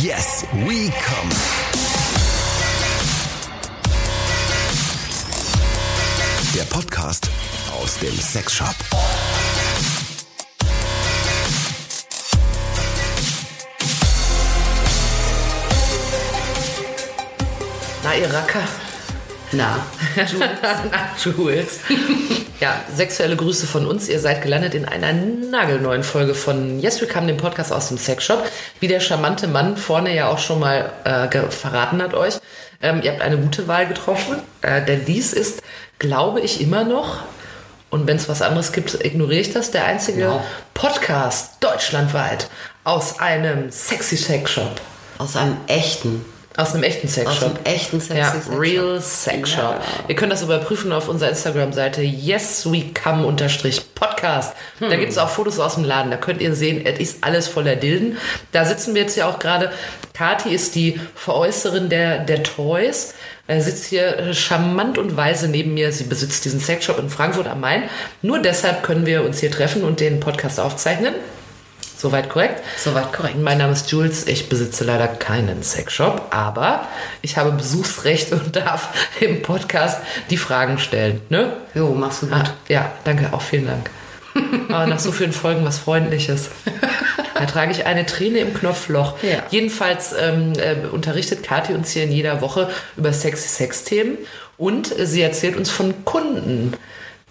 Yes, we come. Der Podcast aus dem Sexshop. Na, ihr Racker. Na, Na, Jules. ja, sexuelle Grüße von uns. Ihr seid gelandet in einer nagelneuen Folge von Yes, wir kamen dem Podcast aus dem Sexshop. Wie der charmante Mann vorne ja auch schon mal äh, verraten hat euch. Ähm, ihr habt eine gute Wahl getroffen, äh, denn dies ist, glaube ich, immer noch, und wenn es was anderes gibt, ignoriere ich das, der einzige Genau. Podcast deutschlandweit aus einem sexy Sexshop. aus einem echten, Aus einem echten aus Sexshop. einem echten Sexy Ja, Sex Shop. Real Sex Shop. Ja. Ihr könnt das überprüfen auf unserer Instagram-Seite yeswecome-podcast. Hm. Da gibt es auch Fotos aus dem Laden. Da könnt ihr sehen, es ist alles voller Dilden. Da sitzen wir jetzt ja auch gerade. Kati ist die Veräußerin der, der Toys. Er sitzt hier äh, charmant und weise neben mir. Sie besitzt diesen Sexshop in Frankfurt am Main. Nur deshalb können wir uns hier treffen und den Podcast aufzeichnen. Soweit korrekt? Soweit korrekt. Mein Name ist Jules. Ich besitze leider keinen Sexshop, aber ich habe Besuchsrecht und darf im Podcast die Fragen stellen. Ne? Jo, machst du gut. Ah, ja, danke, auch vielen Dank. Aber nach so vielen Folgen was Freundliches. Da trage ich eine Träne im Knopfloch. Ja. Jedenfalls ähm, äh, unterrichtet Kathi uns hier in jeder Woche über sexy Sex-Themen und sie erzählt uns von Kunden,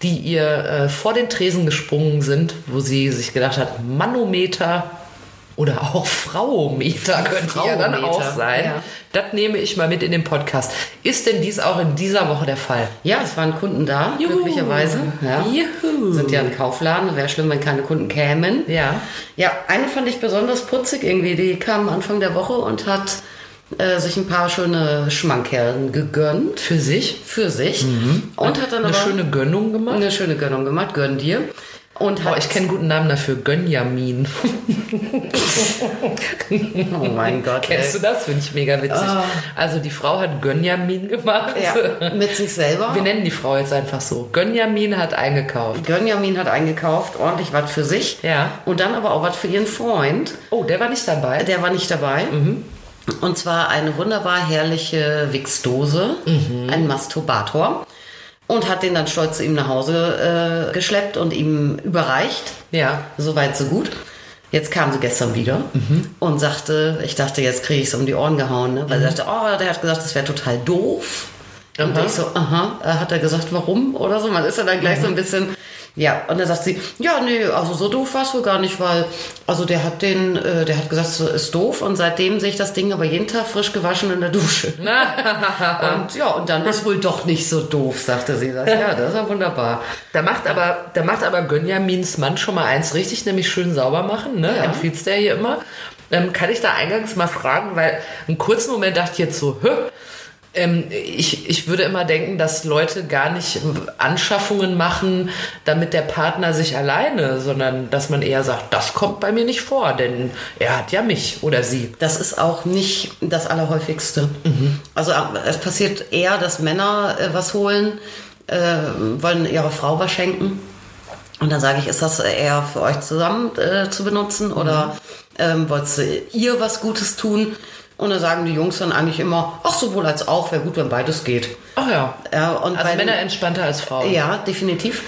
die ihr äh, vor den Tresen gesprungen sind, wo sie sich gedacht hat, Manometer oder auch Frauometer könnte ja dann auch sein. ja. Das nehme ich mal mit in den Podcast. Ist denn dies auch in dieser Woche der Fall? Ja, es waren Kunden da, glücklicherweise. Ja. Juhu. Sind ja ein Kaufladen, wäre schlimm, wenn keine Kunden kämen. Ja. Ja, eine fand ich besonders putzig irgendwie. Die kam Anfang der Woche und hat äh, sich ein paar schöne Schmankerlen gegönnt. Für sich? Für sich. Und hat dann Eine schöne Gönnung gemacht? eine schöne Gönnung gemacht. Gönn dir. Und Oh, ich kenne einen guten Namen dafür. Gönjamin. Oh mein Gott. Kennst du ey. das? Finde ich mega witzig. Also die Frau hat Gönjamin gemacht. Ja, mit sich selber. Wir nennen die Frau jetzt einfach so. Gönjamin hat eingekauft. Gönjamin hat eingekauft, ordentlich was für sich. Ja. Und dann aber auch was für ihren Freund. Oh, der war nicht dabei. Der war nicht dabei. Und zwar eine wunderbar herrliche Wichsdose, ein Masturbator. Und hat den dann stolz zu ihm nach Hause äh, geschleppt und ihm überreicht. Ja. Soweit, so gut. Jetzt kam sie gestern wieder und sagte, ich dachte, jetzt kriege ich es um die Ohren gehauen, ne? weil sie sagte, oh, der hat gesagt, das wäre total doof. Und Aha. ich so, aha, äh, hat er gesagt, warum oder so? Man ist ja dann gleich so ein bisschen, ja. Und dann sagt sie, ja, nee, also so doof war es wohl gar nicht, weil, also der hat den, äh, der hat gesagt, so ist doof und seitdem sehe ich das Ding aber jeden Tag frisch gewaschen in der Dusche. und ja, und dann ist wohl doch nicht so doof, sagte sie. Sagt, ja, das ist ja wunderbar. Da macht aber, da macht aber Gönjamins Mann schon mal eins richtig, nämlich schön sauber machen, ne? Ja. Empfiehlt der hier immer. Ähm, kann ich da eingangs mal fragen, weil einen kurzen Moment dachte ich jetzt so, hä? Ähm, ich, ich würde immer denken, dass Leute gar nicht Anschaffungen machen, damit der Partner sich alleine, sondern dass man eher sagt, das kommt bei mir nicht vor, denn er hat ja mich oder sie. Das ist auch nicht das Allerhäufigste. Also äh, es passiert eher, dass Männer äh, was holen, äh, wollen ihrer Frau was schenken. Und dann sage ich, ist das eher für euch zusammen äh, zu benutzen oder ähm, wolltest du ihr was Gutes tun? Und dann sagen die Jungs dann eigentlich immer, ach sowohl als auch, wäre gut, wenn beides geht. Ach ja. Ja, und Also bei den- Männer entspannter als Frauen. ja, definitiv.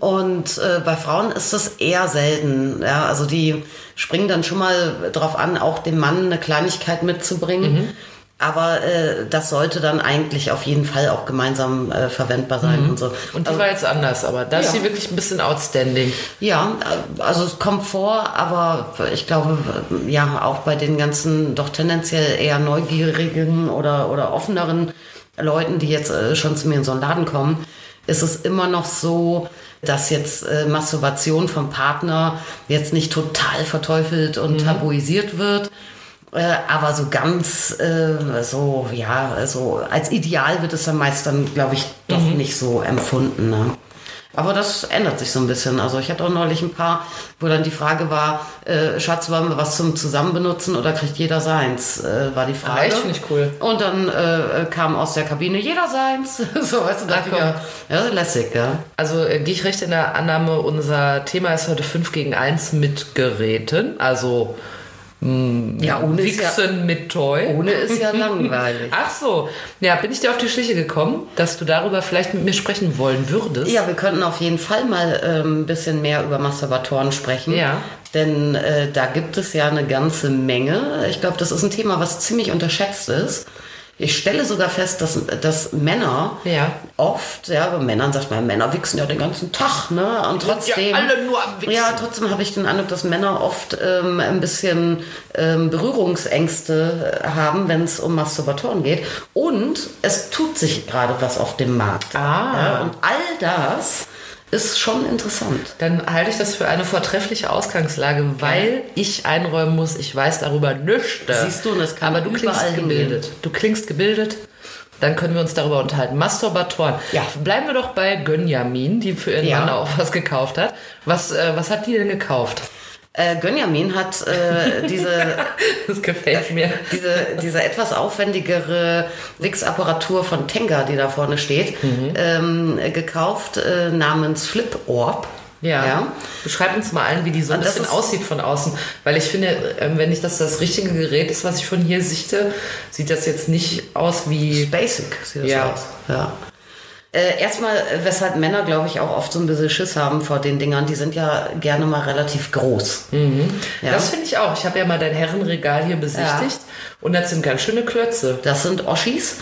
Und äh, bei Frauen ist das eher selten. Ja, also die springen dann schon mal drauf an, auch dem Mann eine Kleinigkeit mitzubringen. Aber äh, das sollte dann eigentlich auf jeden Fall auch gemeinsam äh, verwendbar sein und so. Und die also, war jetzt anders, aber da ist Ja. sie wirklich ein bisschen outstanding. ja, äh, also es kommt vor, aber ich glaube, äh, ja, auch bei den ganzen doch tendenziell eher neugierigen oder, oder offeneren Leuten, die jetzt äh, schon zu mir in so einen Laden kommen, ist es immer noch so, dass jetzt äh, Masturbation vom Partner jetzt nicht total verteufelt und tabuisiert wird. Äh, aber so ganz, äh, so, ja, so als Ideal wird es dann meist dann, glaube ich, doch nicht so empfunden. Ne? Aber das ändert sich so ein bisschen. Also ich hatte auch neulich ein paar, wo dann die Frage war, äh, Schatz, wollen wir was zum Zusammenbenutzen oder kriegt jeder seins? Äh, war die Frage. echt? Finde ich cool. Und dann äh, kam aus der Kabine jeder seins. so, weißt du, dachte ich, ja, ja, lässig, ja. Also äh, gehe ich recht in der Annahme, unser Thema ist heute 5 gegen 1 mit Geräten. Also Ja, ohne ist ja, Wichsen mit Toy. ohne ist ja langweilig. Ach so, ja, bin ich dir auf die Schliche gekommen, dass du darüber vielleicht mit mir sprechen wollen würdest? Ja, wir könnten auf jeden Fall mal ähm, ein bisschen mehr über Masturbatoren sprechen. Ja. Denn äh, da gibt es ja eine ganze Menge. Ich glaube, das ist ein Thema, was ziemlich unterschätzt ist. Ich stelle sogar fest, dass, dass Männer Ja. oft, ja, bei Männern sagt man, Männer wichsen ja den ganzen Tag, ne? Und trotzdem. ja alle nur am Wichsen. Ja, trotzdem habe ich den Eindruck, dass Männer oft ähm, ein bisschen ähm, Berührungsängste äh, haben, wenn es um Masturbatoren geht. Und es tut sich gerade was auf dem Markt. Ah. Ja, und all das ist schon interessant. Dann halte ich das für eine vortreffliche Ausgangslage, weil ich einräumen muss, ich weiß darüber nichts. Siehst du, und es kann Aber du klingst überall gebildet. Du klingst gebildet. Dann können wir uns darüber unterhalten. Masturbatoren. Ja. Bleiben wir doch bei Gönjamin, die für ihren Ja. Mann auch was gekauft hat. Was, äh, was hat die denn gekauft? Äh, Gönjamin hat äh, diese Das gefällt mir. diese, diese etwas aufwendigere Wix-Apparatur von Tenga, die da vorne steht, ähm, gekauft äh, namens Flip Orb. Ja. Beschreib uns mal allen, wie die so ein Und das bisschen aussieht von außen. Weil ich finde, ähm, wenn nicht das das richtige Gerät ist, was ich von hier sichte, sieht das jetzt nicht aus wie. Basic sieht das Ja. aus. Ja. Äh, erstmal, äh, weshalb Männer, glaube ich, auch oft so ein bisschen Schiss haben vor den Dingern, die sind ja gerne mal relativ groß. Ja. Das finde ich auch. Ich habe ja mal dein Herrenregal hier besichtigt und das sind ganz schöne Klötze. Das sind Oschis.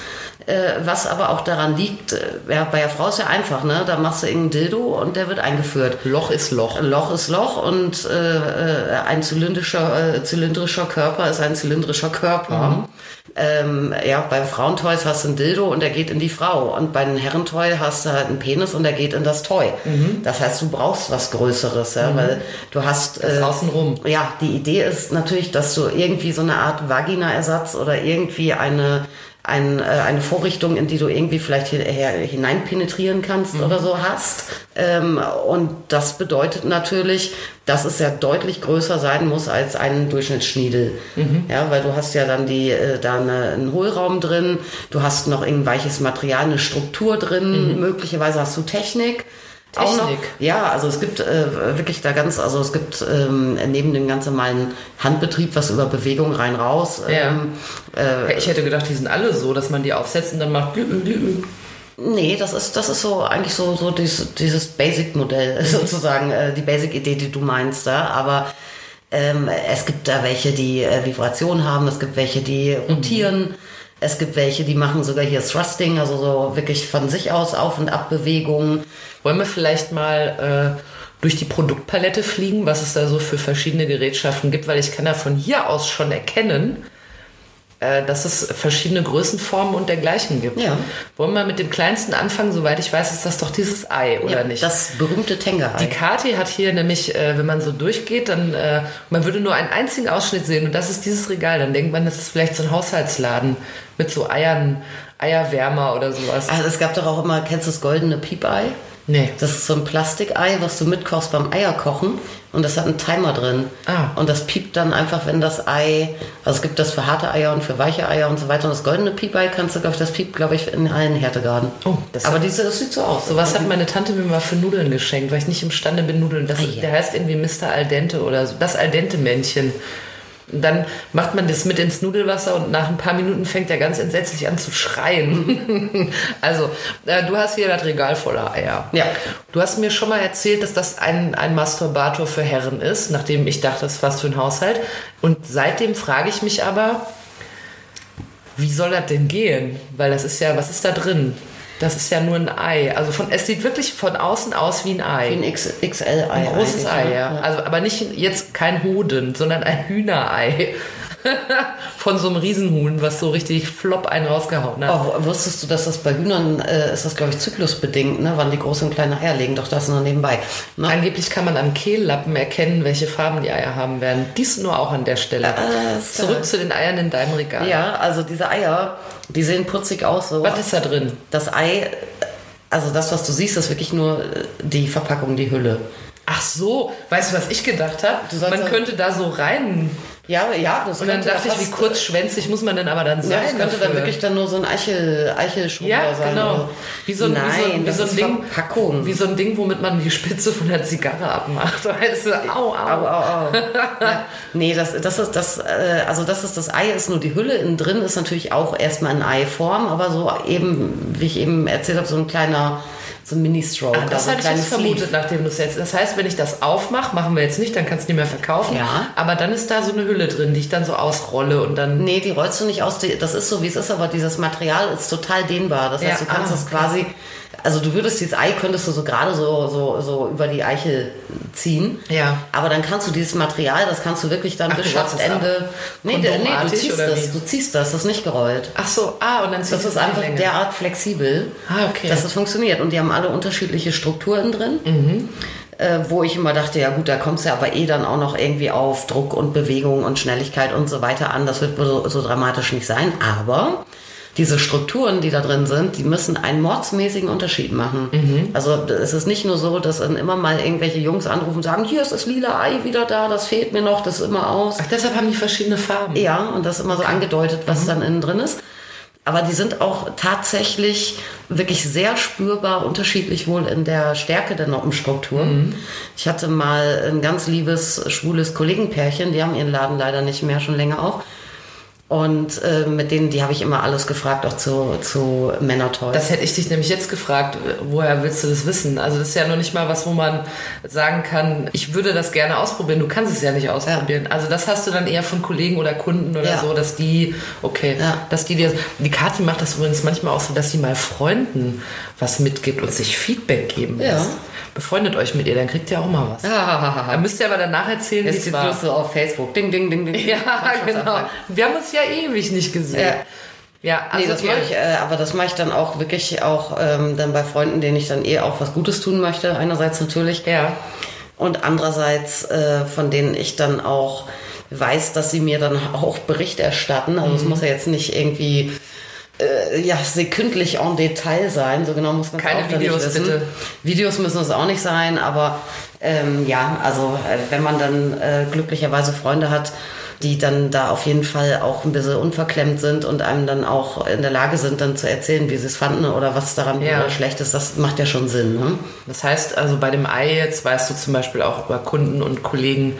Äh, was aber auch daran liegt, ja, bei der Frau ist ja einfach, ne? Da machst du irgendein Dildo und der wird eingeführt. Loch ist Loch. Loch ist Loch und äh, ein zylindrischer, äh, zylindrischer Körper ist ein zylindrischer Körper. Ähm, ja, bei Frauentoys hast du ein Dildo und der geht in die Frau. Und bei einem Herrentoy hast du halt einen Penis und der geht in das Toy. Das heißt, du brauchst was Größeres, ja, weil du hast. Das außenrum. Ja, die Idee ist natürlich, dass du irgendwie so eine Art Vagina-Ersatz oder irgendwie eine, ein, äh, eine Vorrichtung, in die du irgendwie vielleicht hinein penetrieren kannst oder so hast. Ähm, und das bedeutet natürlich, dass es ja deutlich größer sein muss als ein Durchschnittsschniedel. Ja, weil du hast ja dann die, äh, da eine, einen Hohlraum drin, du hast noch irgendein weiches Material, eine Struktur drin, möglicherweise hast du Technik. Auch noch, Technik. ja, also es gibt äh, wirklich da ganz, also es gibt ähm, neben dem ganz normalen Handbetrieb, was über Bewegung rein raus. Ähm, Ja, ich hätte gedacht, die sind alle so, dass man die aufsetzt und dann macht. glü- glü- nee, das ist, das ist so eigentlich so, so dieses, dieses Basic-Modell sozusagen, äh, die Basic-Idee, die du meinst da. Aber ähm, es gibt da welche, die äh, Vibration haben, es gibt welche, die rotieren. Es gibt welche, die machen sogar hier Thrusting, also so wirklich von sich aus Auf- und Abbewegungen. Wollen wir vielleicht mal äh, durch die Produktpalette fliegen, was es da so für verschiedene Gerätschaften gibt, weil ich kann da von hier aus schon erkennen, äh, dass es verschiedene Größenformen und dergleichen gibt. Ja. Wollen wir mit dem kleinsten anfangen? Soweit ich weiß, ist das doch dieses Ei, oder Ja, nicht? Das berühmte Tenga-Ei. Die Kati hat hier nämlich, äh, wenn man so durchgeht, dann äh, man würde nur einen einzigen Ausschnitt sehen und das ist dieses Regal. Dann denkt man, das ist vielleicht so ein Haushaltsladen mit so Eiern, Eierwärmer oder sowas. Also es gab doch auch immer, kennst du das goldene Piepei? Nee. Das ist so ein Plastikei, was du mitkochst beim Eierkochen und das hat einen Timer drin. Ah. Und das piept dann einfach, wenn das Ei, also es gibt das für harte Eier und für weiche Eier und so weiter. Und das goldene Piepei kannst du, glaube ich, das piept, glaube ich, in allen Härtegraden. Oh, das Aber hat- diese, das sieht so aus. So was hat meine Tante mir mal für Nudeln geschenkt, weil ich nicht imstande bin, Nudeln. Das, Ah, ja. Der heißt irgendwie Mr. Al dente oder so. Das Al dente Männchen. Und dann macht man das mit ins Nudelwasser und nach ein paar Minuten fängt er ganz entsetzlich an zu schreien. also, äh, du hast hier das Regal voller Eier. Ja. Du hast mir schon mal erzählt, dass das ein, ein Masturbator für Herren ist, nachdem ich dachte, das ist was für ein Haushalt. Und seitdem frage ich mich aber, wie soll das denn gehen? Weil das ist ja, was ist da drin? Das ist ja nur ein Ei. Also von, es sieht wirklich von außen aus wie ein Ei. Wie ein XL-Ei. Ein großes Ei, ne? ja. Also, aber nicht jetzt kein Hoden, sondern ein Hühnerei. Von so einem Riesenhuhn, was so richtig flop einen rausgehauen hat. Oh, wusstest du, dass das bei Hühnern äh, ist das, glaube ich, zyklusbedingt, ne? wann die große und kleine Eier legen? Doch das nur nebenbei. Ne? Angeblich kann man am Kehllappen erkennen, welche Farben die Eier haben werden. Dies nur auch an der Stelle. Ist Zurück geil. zu den Eiern in deinem Regal. Ja, also diese Eier, die sehen putzig aus. So. Was ist da drin? Das Ei, also das, was du siehst, ist wirklich nur äh, die Verpackung, die Hülle. Ach so, weißt du, was ich gedacht habe? Man könnte da so rein Ja, ja, das Und dann dachte ich, wie kurzschwänzig muss man denn aber dann sein? Ja, das könnte dann dafür? wirklich dann nur so ein Eichel, Eichelschwunder Ja, sein. genau. oder- Wie so ein, Nein, wie so, ein- wie so ein Ding, Verpackung. wie so ein Ding, womit man die Spitze von der Zigarre abmacht. Weißt du, au, au. Au, au, au. ja. Nee, das, das ist das, äh, also das ist das Ei, ist nur die Hülle. Innen drin ist natürlich auch erstmal in Eiform, aber so eben, wie ich eben erzählt habe, so ein kleiner, so ein Mini-Stroke. Ah, das also hatte ich jetzt vermutet, nachdem du es jetzt. Das heißt, wenn ich das aufmache, machen wir jetzt nicht, dann kannst du nicht mehr verkaufen. Ja. Aber dann ist da so eine Hülle drin, die ich dann so ausrolle und dann. Nee, die rollst du nicht aus. Das ist so, wie es ist, aber dieses Material ist total dehnbar. Das heißt, Ja, du kannst ah, es quasi, also du würdest dieses Ei, könntest du so gerade so, so, so über die Eichel ziehen. Ja. Aber dann kannst du dieses Material, das kannst du wirklich dann Ach, bis Schaftende. Nee, nee, du ziehst das, wie? du ziehst das, das ist nicht gerollt. Ach so, ah, und dann ziehst Das du ist es in die einfach Länge. derart flexibel, Ah, okay. dass es funktioniert. Und die haben alle unterschiedliche Strukturen drin. Äh, wo ich immer dachte, ja gut, da kommst du ja aber eh dann auch noch irgendwie auf Druck und Bewegung und Schnelligkeit und so weiter an. Das wird so, so dramatisch nicht sein. Aber diese Strukturen, die da drin sind, die müssen einen mordsmäßigen Unterschied machen. Also es ist nicht nur so, dass dann immer mal irgendwelche Jungs anrufen und sagen, hier ist das lila Ei wieder da, das fehlt mir noch, das ist immer aus. Ach, deshalb haben die verschiedene Farben. Ja, und das ist immer so angedeutet, was dann innen drin ist. Aber die sind auch tatsächlich wirklich sehr spürbar unterschiedlich wohl in der Stärke der Noppenstruktur. Ich hatte mal ein ganz liebes, schwules Kollegenpärchen, die haben ihren Laden leider nicht mehr, schon länger auch. Und äh, mit denen, die habe ich immer alles gefragt, auch zu, zu Männertoys. Das hätte ich dich nämlich jetzt gefragt, woher willst du das wissen? Also das ist ja noch nicht mal was, wo man sagen kann, ich würde das gerne ausprobieren. Du kannst es ja nicht ausprobieren. Also das hast du dann eher von Kollegen oder Kunden oder Ja. so, dass die, okay, Ja. dass die dir, die Kathi macht das übrigens manchmal auch so, dass sie mal Freunden was mitgibt und sich Feedback geben Ja. lässt. Befreundet euch mit ihr, dann kriegt ihr auch mal was. Dann müsst ihr aber danach erzählen, wie Jetzt es war. bloß so auf Facebook. Ding, ding, ding, ding. Ja, genau. Wir haben uns ja ewig nicht gesehen. Ja. Ja, also nee, das mache ich, äh, aber das mache ich dann auch wirklich auch ähm, dann bei Freunden, denen ich dann eh auch was Gutes tun möchte. Einerseits natürlich. Ja. Und andererseits, äh, von denen ich dann auch weiß, dass sie mir dann auch Bericht erstatten. Also Mhm. es muss ja jetzt nicht irgendwie äh, ja, sekündlich en Detail sein. So genau muss man Keine auch Videos, wissen. bitte. Videos müssen es auch nicht sein, aber ähm, ja, also äh, wenn man dann äh, glücklicherweise Freunde hat, die dann da auf jeden Fall auch ein bisschen unverklemmt sind und einem dann auch in der Lage sind, dann zu erzählen, wie sie es fanden oder was daran Ja. äh, schlecht ist, das macht ja schon Sinn. Ne? Das heißt, also bei dem Ei jetzt weißt du zum Beispiel auch über Kunden und Kollegen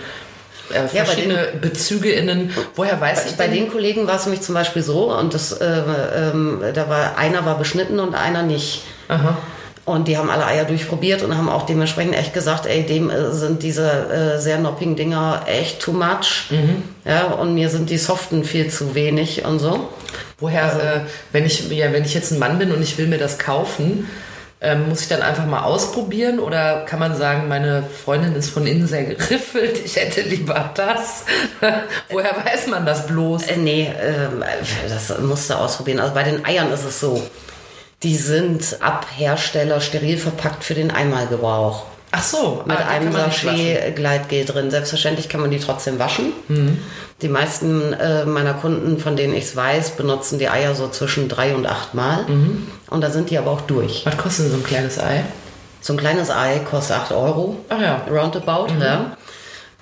äh, Ja, bei verschiedene Bezüge innen. Woher weiß ich Bei denn? den Kollegen war es nämlich zum Beispiel so, und das, äh, ähm, da war einer war beschnitten und einer nicht. Aha. Und die haben alle Eier durchprobiert und haben auch dementsprechend echt gesagt, ey, dem äh, sind diese äh, sehr noppigen Dinger echt too much. Mhm. Ja, und mir sind die soften viel zu wenig und so. Woher, Also äh, wenn ich ja, wenn ich jetzt ein Mann bin und ich will mir das kaufen, ähm, muss ich dann einfach mal ausprobieren oder kann man sagen, meine Freundin ist von innen sehr geriffelt, ich hätte lieber das? Woher weiß man das bloß? Äh, nee, ähm, das musst du ausprobieren. Also bei den Eiern ist es so, die sind ab Hersteller steril verpackt für den Einmalgebrauch. Ach so, mit ah, die einem waschen. Sachet-Gleitgel drin. Selbstverständlich kann man die trotzdem waschen. Mhm. Die meisten äh, meiner Kunden, von denen ich es weiß, benutzen die Eier so zwischen drei und acht Mal. Mhm. Und da sind die aber auch durch. Was kostet so ein kleines Ei? So ein kleines Ei kostet 8 Euro. Ach ja. Roundabout, Mhm. ja.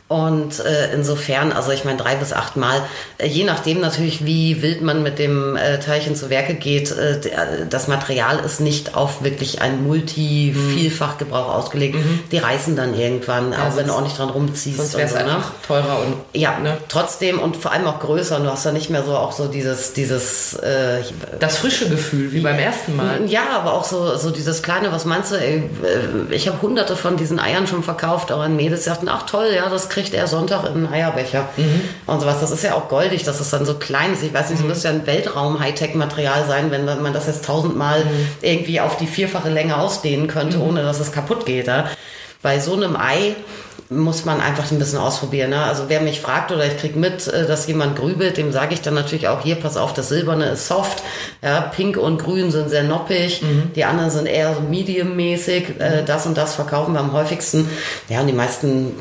Und äh, insofern, also ich meine drei bis acht Mal, äh, je nachdem natürlich, wie wild man mit dem äh, Teilchen zu Werke geht, äh, der, das Material ist nicht auf wirklich einen Multi-Vielfachgebrauch ausgelegt. Die reißen dann irgendwann, auch wenn du auch nicht dran rumziehst. Sonst wäre es so, ne? teurer und Ja, ne? trotzdem und vor allem auch größer. Und du hast da nicht mehr so auch so dieses, dieses äh, das frische Gefühl wie beim ersten Mal. ja, aber auch so, so dieses kleine, was meinst du, ey, äh, ich habe hunderte von diesen Eiern schon verkauft, aber an Mädels sagten, ach toll, ja, das kriegt er Sonntag in einen Eierbecher und sowas. Das ist ja auch goldig, dass es dann so klein ist. Ich weiß nicht, es müsste ja ein Weltraum-Hightech-Material sein, wenn man das jetzt tausendmal irgendwie auf die vierfache Länge ausdehnen könnte, ohne dass es kaputt geht. Ja? Bei so einem Ei muss man einfach ein bisschen ausprobieren. Ne? Also wer mich fragt oder ich krieg mit, äh, dass jemand grübelt, dem sage ich dann natürlich auch hier, pass auf, das Silberne ist soft, ja, Pink und Grün sind sehr noppig, die anderen sind eher so medium-mäßig, äh, das und das verkaufen wir am häufigsten. Ja, und die meisten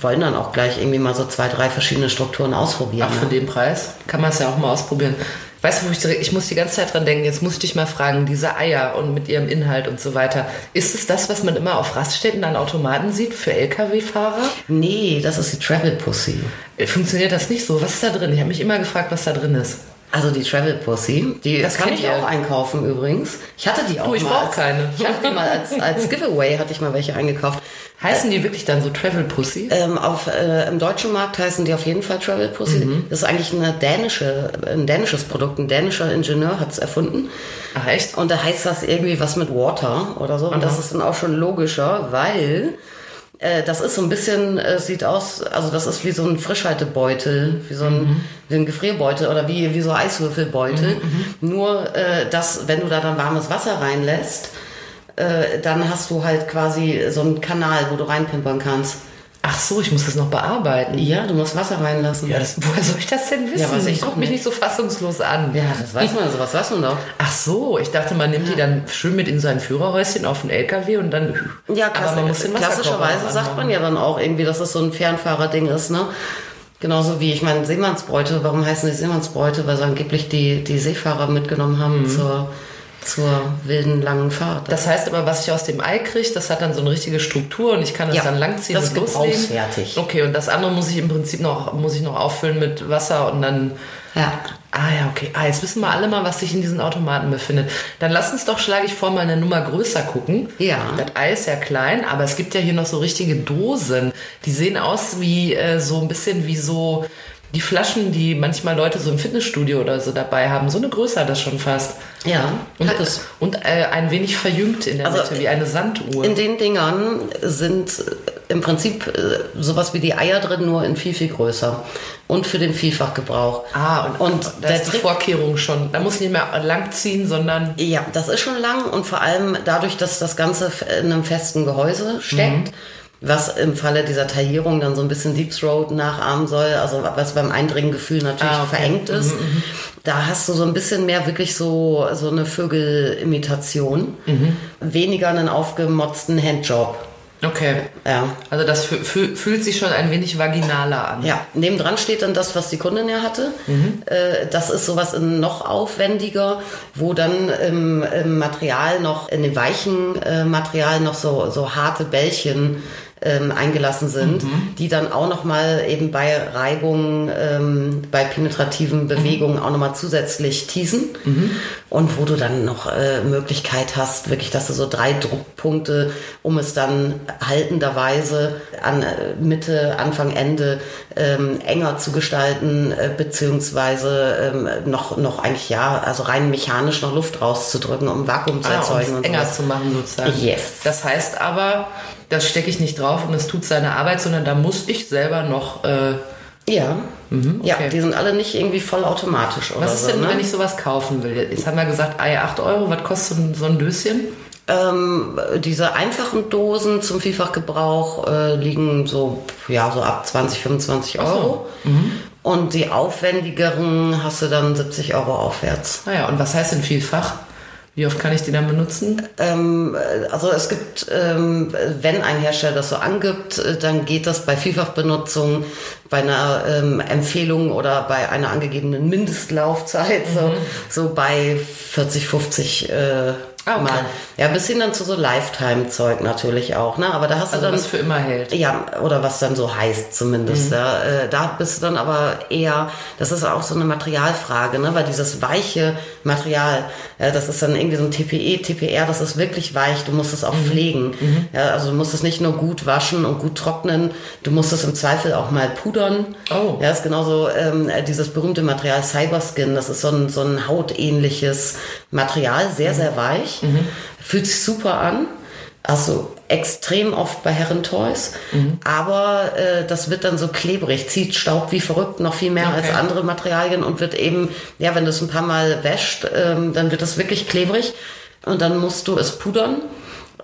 wollen dann auch gleich irgendwie mal so zwei, drei verschiedene Strukturen ausprobieren. Ach, ne? für den Preis kann man es ja auch mal ausprobieren. Weißt du, wo ich, direkt- ich muss die ganze Zeit dran denken, jetzt muss ich dich mal fragen, diese Eier und mit ihrem Inhalt und so weiter. Ist es das, was man immer auf Raststätten an Automaten sieht für Lkw-Fahrer? Nee, das ist die Travel Pussy. Funktioniert das nicht so? Was ist da drin? Ich habe mich immer gefragt, was da drin ist. Also die Travel Pussy, die Das kann kennt ich auch einkaufen übrigens. Ich hatte die auch Du, ich mal. brauch als- keine. Ich hatte die mal als, als Giveaway, hatte ich mal welche eingekauft. Heißen die wirklich dann so Travel Pussy? Ähm, auf, äh, Im deutschen Markt heißen die auf jeden Fall Travel Pussy. Mhm. Das ist eigentlich eine dänische, ein dänisches Produkt. Ein dänischer Ingenieur hat es erfunden. Ach echt? Und da heißt das irgendwie was mit Water oder so. Und das ist dann auch schon logischer, weil äh, das ist so ein bisschen, äh, sieht aus, also das ist wie so ein Frischhaltebeutel, wie so ein, wie ein Gefrierbeutel oder wie, wie so Eiswürfelbeutel. Nur, äh, dass, wenn du da dann warmes Wasser reinlässt, äh, dann hast du halt quasi so einen Kanal, wo du reinpimpern kannst. Ach so, ich muss das noch bearbeiten. Ja, du musst Wasser reinlassen. Ja, das, woher soll ich das denn wissen? Ja, weiß ich Guck doch mich nicht. so fassungslos an. Ja, das weiß man, sowas weiß man doch. Ach so, ich dachte, man nimmt die dann schön mit in sein Führerhäuschen auf den LKW und dann. Ja, aber man muss den klassischerweise sagt man ja dann auch irgendwie, dass das so ein Fernfahrerding ist, ne? Genauso wie, ich meine, Seemannsbräute, warum heißen die Seemannsbräute? Weil sie angeblich die, die Seefahrer mitgenommen haben zur, zur wilden langen Fahrt. Das heißt aber, was ich aus dem Ei kriege, das hat dann so eine richtige Struktur und ich kann das Ja, dann langziehen das und ist loslegen. gebrauchsfertig. Okay, und das andere muss ich im Prinzip noch, muss ich noch auffüllen mit Wasser und dann. ja. Ah ja, okay. Ah, jetzt wissen wir alle mal, was sich in diesen Automaten befindet. Dann lass uns doch, schlage ich vor, mal eine Nummer größer gucken. Ja. Das Ei ist ja klein, aber es gibt ja hier noch so richtige Dosen. Die sehen aus wie äh, so ein bisschen wie so die Flaschen, die manchmal Leute so im Fitnessstudio oder so dabei haben. So eine Größe hat das schon fast. Ja, Und, hat es. und äh, ein wenig verjüngt in der Also, Mitte, wie eine Sanduhr. In den Dingern sind äh, im Prinzip äh, sowas wie die Eier drin, nur in viel, viel größer. Und für den Vielfachgebrauch. ah, und, und da ist die Trick Vorkehrung schon. Da muss ich nicht mehr lang ziehen, sondern Ja, das ist schon lang und vor allem dadurch, dass das Ganze in einem festen Gehäuse steckt, was im Falle dieser Taillierung dann so ein bisschen Deep Throat nachahmen soll, also was beim Eindringengefühl natürlich Ah, okay. verengt ist. Da hast du so ein bisschen mehr wirklich so, so eine Vögelimitation, weniger einen aufgemotzten Handjob. okay. Ja. Also das fü- fü- fühlt sich schon ein wenig vaginaler an. Ja, nebendran steht dann das, was die Kundin ja hatte. Äh, das ist sowas noch aufwendiger, wo dann im, im Material noch, in dem weichen äh, Material noch so, so harte Bällchen ähm, eingelassen sind, die dann auch nochmal eben bei Reibung, ähm, bei penetrativen Bewegungen auch nochmal zusätzlich teasen. Und wo du dann noch äh, Möglichkeit hast, wirklich, dass du so drei Druckpunkte, um es dann haltenderweise an äh, Mitte, Anfang, Ende ähm, enger zu gestalten, äh, beziehungsweise ähm, noch, noch eigentlich ja, also rein mechanisch noch Luft rauszudrücken, um Vakuum zu Ah, erzeugen um und es enger sowas. zu machen sozusagen. Yes. Das heißt aber, das stecke ich nicht drauf und es tut seine Arbeit, sondern da muss ich selber noch. Äh, Ja. Ja, okay. die sind alle nicht irgendwie vollautomatisch oder was ist so. denn, ne? wenn ich sowas kaufen will? Jetzt haben wir gesagt, Ei 8 Euro. Was kostet so ein, so ein Döschen? Ähm, diese einfachen Dosen zum Vielfachgebrauch äh, liegen so, ja, so ab 20, 25 Euro. Und die aufwendigeren hast du dann 70 Euro aufwärts. Naja, und was heißt denn vielfach? Wie oft kann ich die dann benutzen? Ähm, äh, also es gibt, ähm, wenn ein Hersteller das so angibt, äh, dann geht das bei Vielfachbenutzung, bei einer ähm, Empfehlung oder bei einer angegebenen Mindestlaufzeit so, so bei 40, 50 äh, Ah, okay. Mal. Ja, bis hin dann zu so Lifetime-Zeug natürlich auch, ne? Aber da hast Also du dann was für immer hält. ja, oder was dann so heißt zumindest. Mhm. Ja. Äh, da bist du dann aber eher, das ist auch so eine Materialfrage, ne? weil dieses weiche Material, ja, das ist dann irgendwie so ein TPE, TPR, das ist wirklich weich, du musst es auch Mhm. pflegen. Ja, also du musst es nicht nur gut waschen und gut trocknen, du musst es im Zweifel auch mal pudern. Oh. Ja, ist genauso ähm, dieses berühmte Material Cyberskin, das ist so ein, so ein hautähnliches Material, sehr, sehr weich, fühlt sich super an. Also extrem oft bei Herrentoys, aber äh, das wird dann so klebrig, zieht Staub wie verrückt, noch viel mehr Okay. als andere Materialien und wird eben, ja, wenn du es ein paar Mal wäscht, ähm, dann wird es wirklich klebrig und dann musst du es pudern.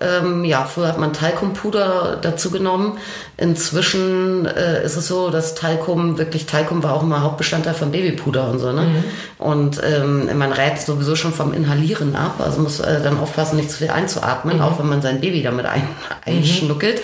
Ähm, ja, früher hat man Talkumpuder dazu genommen. Inzwischen äh, ist es so, dass Talkum, wirklich Talkum war auch immer Hauptbestandteil von Babypuder und so, ne? Und ähm, man rät sowieso schon vom Inhalieren ab, also muss äh, dann aufpassen, nicht zu viel einzuatmen, auch wenn man sein Baby damit ein, einschnuckelt.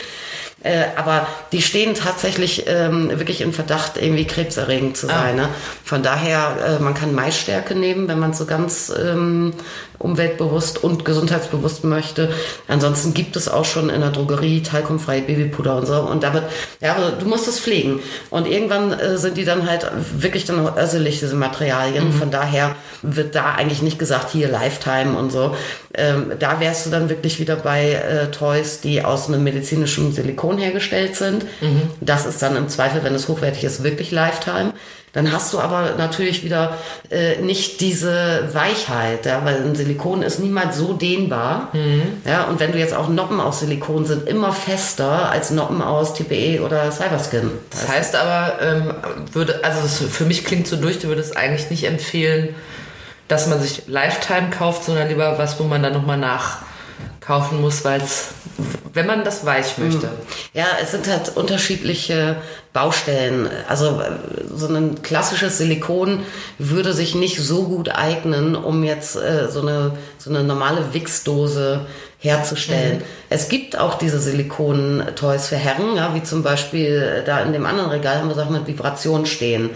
Äh, aber die stehen tatsächlich ähm, wirklich im Verdacht, irgendwie krebserregend zu sein. Ne? Von daher, äh, man kann Maisstärke nehmen, wenn man so ganz ähm, umweltbewusst und gesundheitsbewusst möchte. Ansonsten gibt es auch schon in der Drogerie talkumfreie Babypuder und so. Und da wird, ja, du musst es pflegen. Und irgendwann äh, sind die dann halt wirklich dann auch össelig, diese Materialien. Von daher wird da eigentlich nicht gesagt, hier Lifetime und so. Ähm, da wärst du dann wirklich wieder bei äh, Toys, die aus einem medizinischen Silikon hergestellt sind. Das ist dann im Zweifel, wenn es hochwertig ist, wirklich Lifetime. Dann hast du aber natürlich wieder äh, nicht diese Weichheit, ja, weil ein Silikon ist niemals so dehnbar. Ja, und wenn du jetzt auch Noppen aus Silikon sind, immer fester als Noppen aus TPE oder Cyberskin. Das heißt aber, ähm, würde, also für mich klingt so durch, du würdest eigentlich nicht empfehlen, dass man sich Lifetime kauft, sondern lieber was, wo man dann nochmal nachkaufen muss, weil es, wenn man das weich möchte. Ja, es sind halt unterschiedliche Baustellen. Also äh, so ein klassisches Silikon würde sich nicht so gut eignen, um jetzt äh, so, eine, so eine normale Wichsdose herzustellen. Es gibt auch diese Silikon-Toys für Herren, ja, wie zum Beispiel äh, da in dem anderen Regal haben wir Sachen mit Vibration stehen.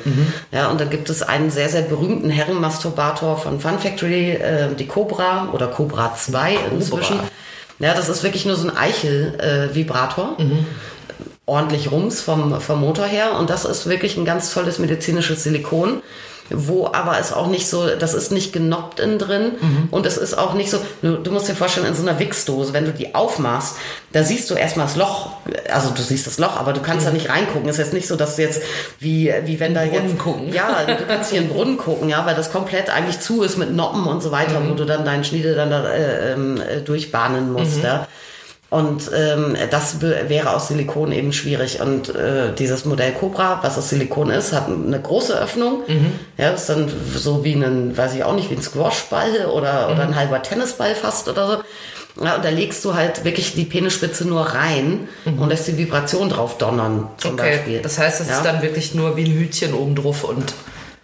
Ja, und da gibt es einen sehr, sehr berühmten Herrenmasturbator von Fun Factory, äh, die Cobra oder Cobra 2 inzwischen. Ja, das ist wirklich nur so ein Eichel-Vibrator. Ordentlich Rums vom, vom Motor her. Und das ist wirklich ein ganz tolles medizinisches Silikon. Wo aber es auch nicht so, das ist nicht genoppt innen drin und es ist auch nicht so, du, du musst dir vorstellen, in so einer Wichsdose, wenn du die aufmachst, da siehst du erstmal das Loch, also du siehst das Loch, aber du kannst da nicht reingucken. Es ist jetzt nicht so, dass du jetzt, wie, wie wenn da Brunnen jetzt. gucken. Ja, du kannst hier in den Brunnen gucken, ja, weil das komplett eigentlich zu ist mit Noppen und so weiter, wo du dann deinen Schniedel dann da äh, äh, durchbahnen musst, ja. Und ähm, das wäre aus Silikon eben schwierig. Und äh, dieses Modell Cobra, was aus Silikon ist, hat eine große Öffnung. Ja, ist dann so wie ein, weiß ich auch nicht, wie ein Squashball oder, oder ein halber Tennisball fast oder so. Ja, und da legst du halt wirklich die Penisspitze nur rein und lässt die Vibration drauf donnern, zum Okay, Beispiel. das heißt, es ja? ist dann wirklich nur wie ein Hütchen oben drauf und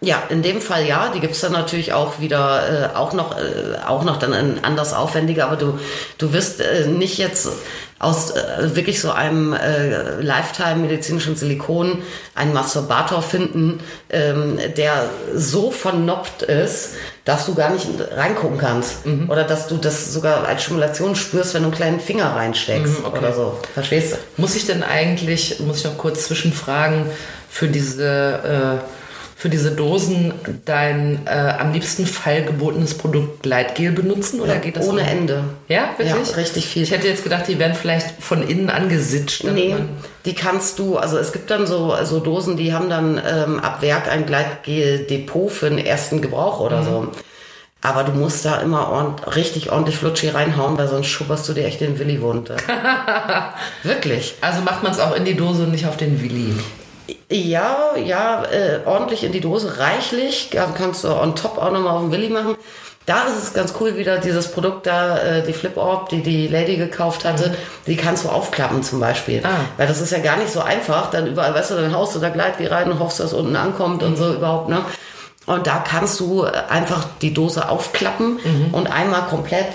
Ja, in dem Fall ja. Die gibt's dann natürlich auch wieder, äh, auch noch, äh, auch noch dann in anders aufwendiger, aber du, du wirst äh, nicht jetzt aus äh, wirklich so einem äh, Lifetime-medizinischen Silikon einen Masturbator finden, ähm, der so vernoppt ist, dass du gar nicht reingucken kannst. Oder dass du das sogar als Stimulation spürst, wenn du einen kleinen Finger reinsteckst Mhm, okay. oder so. Verstehst du? Muss ich denn eigentlich, muss ich noch kurz zwischenfragen, für diese, äh, für diese Dosen dein äh, am liebsten fallgebotenes Produkt Gleitgel benutzen oder geht das Ohne auch? Ende. Ja, wirklich? Ja, richtig viel. Ich hätte jetzt gedacht, die werden vielleicht von innen angesitscht. damit Nee, die kannst du, also es gibt dann so, so Dosen, die haben dann ähm, ab Werk ein Gleitgel-Depot für den ersten Gebrauch oder so. Aber du musst da immer ordent, richtig ordentlich Flutschi reinhauen, weil sonst schubberst du dir echt den Willi wund. Wirklich. Also macht man es auch in die Dose und nicht auf den Willi. Ja, ja, äh, ordentlich in die Dose, reichlich. Ja, kannst du on top auch nochmal auf den Willi machen. Da ist es ganz cool wieder, dieses Produkt da, äh, die Flip Orb, die die Lady gekauft hatte, die kannst du aufklappen zum Beispiel. Ah. Weil das ist ja gar nicht so einfach. Dann überall, weißt du, dann haust du da Gleitgel rein und hoffst, dass unten ankommt und so überhaupt, ne? Und da kannst du äh, einfach die Dose aufklappen und einmal komplett,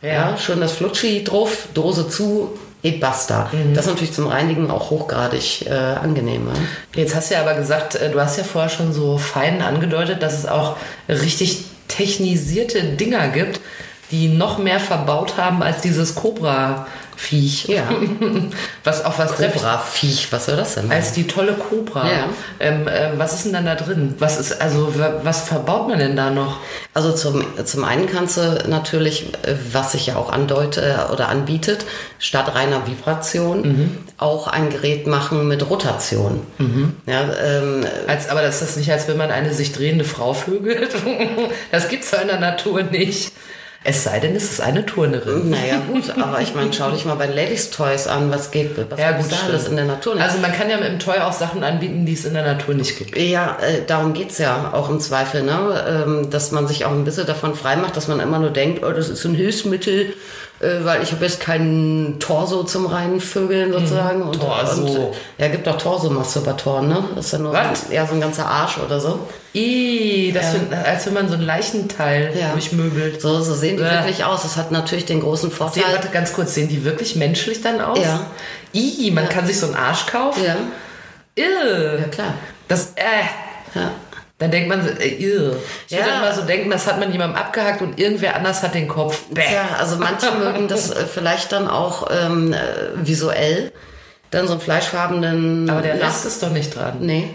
ja. schön das Flutschi drauf, Dose zu, et basta. Das ist natürlich zum Reinigen auch hochgradig äh, angenehm. Ne? Jetzt hast du ja aber gesagt, äh, du hast ja vorher schon so fein angedeutet, dass es auch richtig technisierte Dinger gibt, die noch mehr verbaut haben als dieses Cobra-Viech. Ja. Was auf was treffe ich? Cobra-Viech, was soll das denn? Als die tolle Cobra. Ja. Ähm, äh, was ist denn dann da drin? Was ist, also, wa- was verbaut man denn da noch? Also zum, zum einen kannst du natürlich, äh, was sich ja auch andeute oder anbietet, statt reiner Vibration auch ein Gerät machen mit Rotation. Ja, ähm, Als, aber das ist nicht, als wenn man eine sich drehende Frau vögelt. Das gibt's ja in der Natur nicht. Es sei denn, es ist eine Turnerin. naja gut, aber ich meine, schau dich mal bei Ladies Toys an, was geht, was Ja, gut, da alles in der Natur nicht. Also man kann ja mit dem Toy auch Sachen anbieten, die es in der Natur nicht gibt. Ja, äh, darum geht's ja auch im Zweifel, ne? ähm, dass man sich auch ein bisschen davon freimacht, dass man immer nur denkt, oh, das ist ein Hilfsmittel, äh, weil ich habe jetzt keinen Torso zum reinen Vögeln sozusagen. Und, Torso. Und, ja, gibt auch Torso-Masturbatoren, ne? Das ist ja nur Was? so, ein- ja, so ein ganzer Arsch oder so. Ih, das find, als wenn man so ein Leichenteil Ja. durchmöbelt. So, so sehen die Bäh. wirklich aus. Das hat natürlich den großen Sehen, Vorteil. warte, ganz kurz, sehen die wirklich menschlich dann aus? Ja. Ih, man kann sich so einen Arsch kaufen? Ja, Irr. ja klar. Das, äh. Ja. Dann denkt man, so, äh, irr. Ich würde Ja. immer so denken, das hat man jemandem abgehackt und irgendwer anders hat den Kopf. Bäh. Ja, also manche mögen das äh, vielleicht dann auch ähm, äh, visuell, dann so einen fleischfarbenen. Aber der Rest ist doch nicht dran. Nee.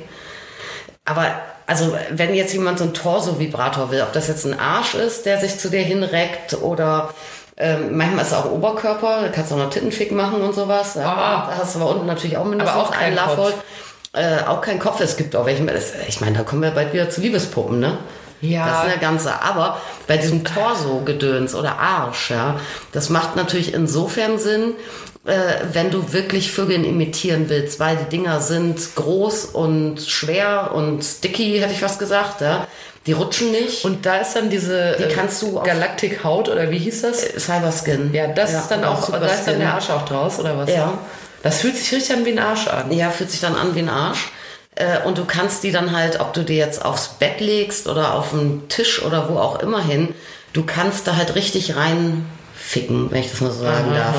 Aber also wenn jetzt jemand so einen Torso-Vibrator will, ob das jetzt ein Arsch ist, der sich zu dir hinreckt oder ähm, manchmal ist es auch Oberkörper, da kannst du auch noch Tittenfick machen und sowas. Ja, Ah. Da hast du aber unten natürlich auch mindestens einen Kopf. Äh, auch kein Kopf. Es gibt auch welche, das, ich meine, da kommen wir bald wieder zu Liebespuppen, ne? Ja. Das ist eine ganze. Aber bei diesem Torso-Gedöns oder Arsch, ja, das macht natürlich insofern Sinn, äh, wenn du wirklich Vögeln imitieren willst, weil die Dinger sind groß und schwer und sticky, hätte ich was gesagt, ja. Die rutschen nicht. Und da ist dann diese Die äh, kannst du Galactic Haut oder wie hieß das? Cyberskin. Ja, das ist dann oder auch, da ist dann der Arsch auch draus, oder was? Ja. Das fühlt sich richtig an wie ein Arsch an. Ja, fühlt sich dann an wie ein Arsch. Äh, Und du kannst die dann halt, ob du die jetzt aufs Bett legst oder auf den Tisch oder wo auch immer hin, du kannst da halt richtig rein ficken, wenn ich das mal so sagen darf.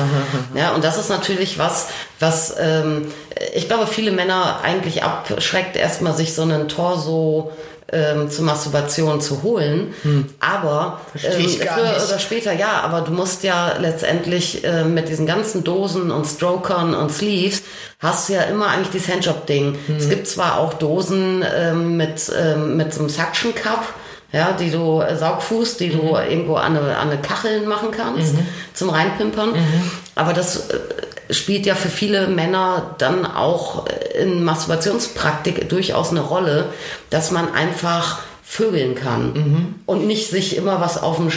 Ja, und das ist natürlich was, was ähm, ich glaube, viele Männer eigentlich abschreckt, erstmal sich so einen Torso ähm, zur Masturbation zu holen. Aber Versteh ich ähm, früher nicht. oder später, ja, aber du musst ja letztendlich äh, mit diesen ganzen Dosen und Strokern und Sleeves hast du ja immer eigentlich dieses Handjob-Ding. Es gibt zwar auch Dosen ähm, mit, ähm, mit so einem Suction Cup, ja, die du äh, Saugfuß, die du irgendwo an eine, an eine Kacheln machen kannst zum Reinpimpern. Aber das äh, spielt ja für viele Männer dann auch in Masturbationspraktik durchaus eine Rolle, dass man einfach vögeln kann und nicht sich immer was auf dem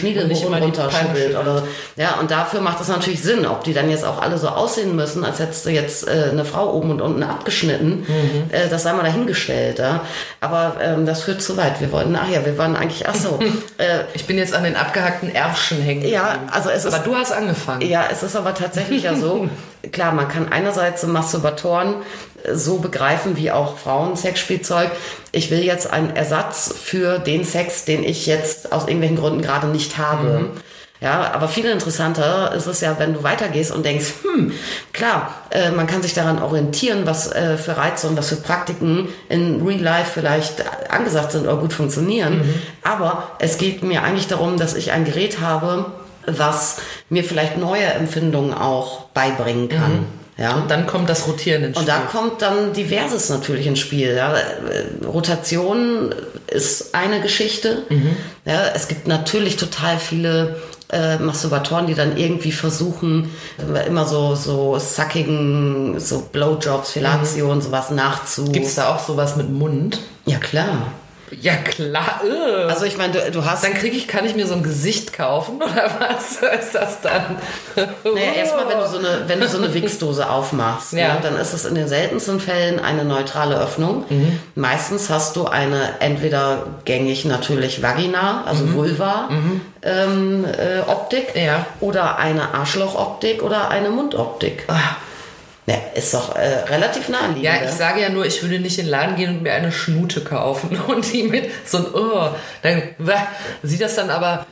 runterschubbelt. Peitsche. Oder, ja, und dafür macht es natürlich Sinn, ob die dann jetzt auch alle so aussehen müssen, als hättest du jetzt äh, eine Frau oben und unten abgeschnitten. Äh, das sei mal dahingestellt. Ja? Aber ähm, das führt zu weit. Wir wollten, ach ja, wir waren eigentlich, ach so. äh, Ich bin jetzt an den abgehackten Ärschen hängen. ja, also es ist Aber du hast angefangen. ja, es ist aber tatsächlich ja so, klar, man kann einerseits Masturbatoren so begreifen wie auch Frauen Sexspielzeug. Ich will jetzt einen Ersatz für den Sex, den ich jetzt aus irgendwelchen Gründen gerade nicht habe. Ja, aber viel interessanter ist es ja, wenn du weitergehst und denkst, hm, klar, äh, man kann sich daran orientieren, was äh, für Reize und was für Praktiken in Real Life vielleicht angesagt sind oder gut funktionieren. Aber es geht mir eigentlich darum, dass ich ein Gerät habe, was mir vielleicht neue Empfindungen auch beibringen kann. Ja. Und dann kommt das Rotieren ins Und Spiel. da kommt dann Diverses natürlich ins Spiel. Ja. Rotation ist eine Geschichte. Ja, es gibt natürlich total viele äh, Masturbatoren, die dann irgendwie versuchen, äh, immer so, so suckigen, so Blowjobs, Fellatio und sowas nachzu. Gibt es da auch sowas mit Mund? Ja, klar. Ja, klar. Äh. Also ich meine, du, du hast Dann kriege ich, kann ich mir so ein Gesicht kaufen oder was ist das dann? Naja, erstmal, wenn du so eine, wenn du so eine Wichsdose aufmachst, Ja. ne, dann ist es in den seltensten Fällen eine neutrale Öffnung. Mhm. Meistens hast du eine entweder gängig natürlich Vagina, also Vulva ähm, äh, Optik, Mhm. Ja. oder eine Arschlochoptik oder eine Mundoptik. Ah. Ja, ist doch äh, relativ naheliegend. Ja, ich sage ja nur, ich würde nicht in den Laden gehen und mir eine Schnute kaufen und die mit so ein, oh, dann wah, sieht das dann aber.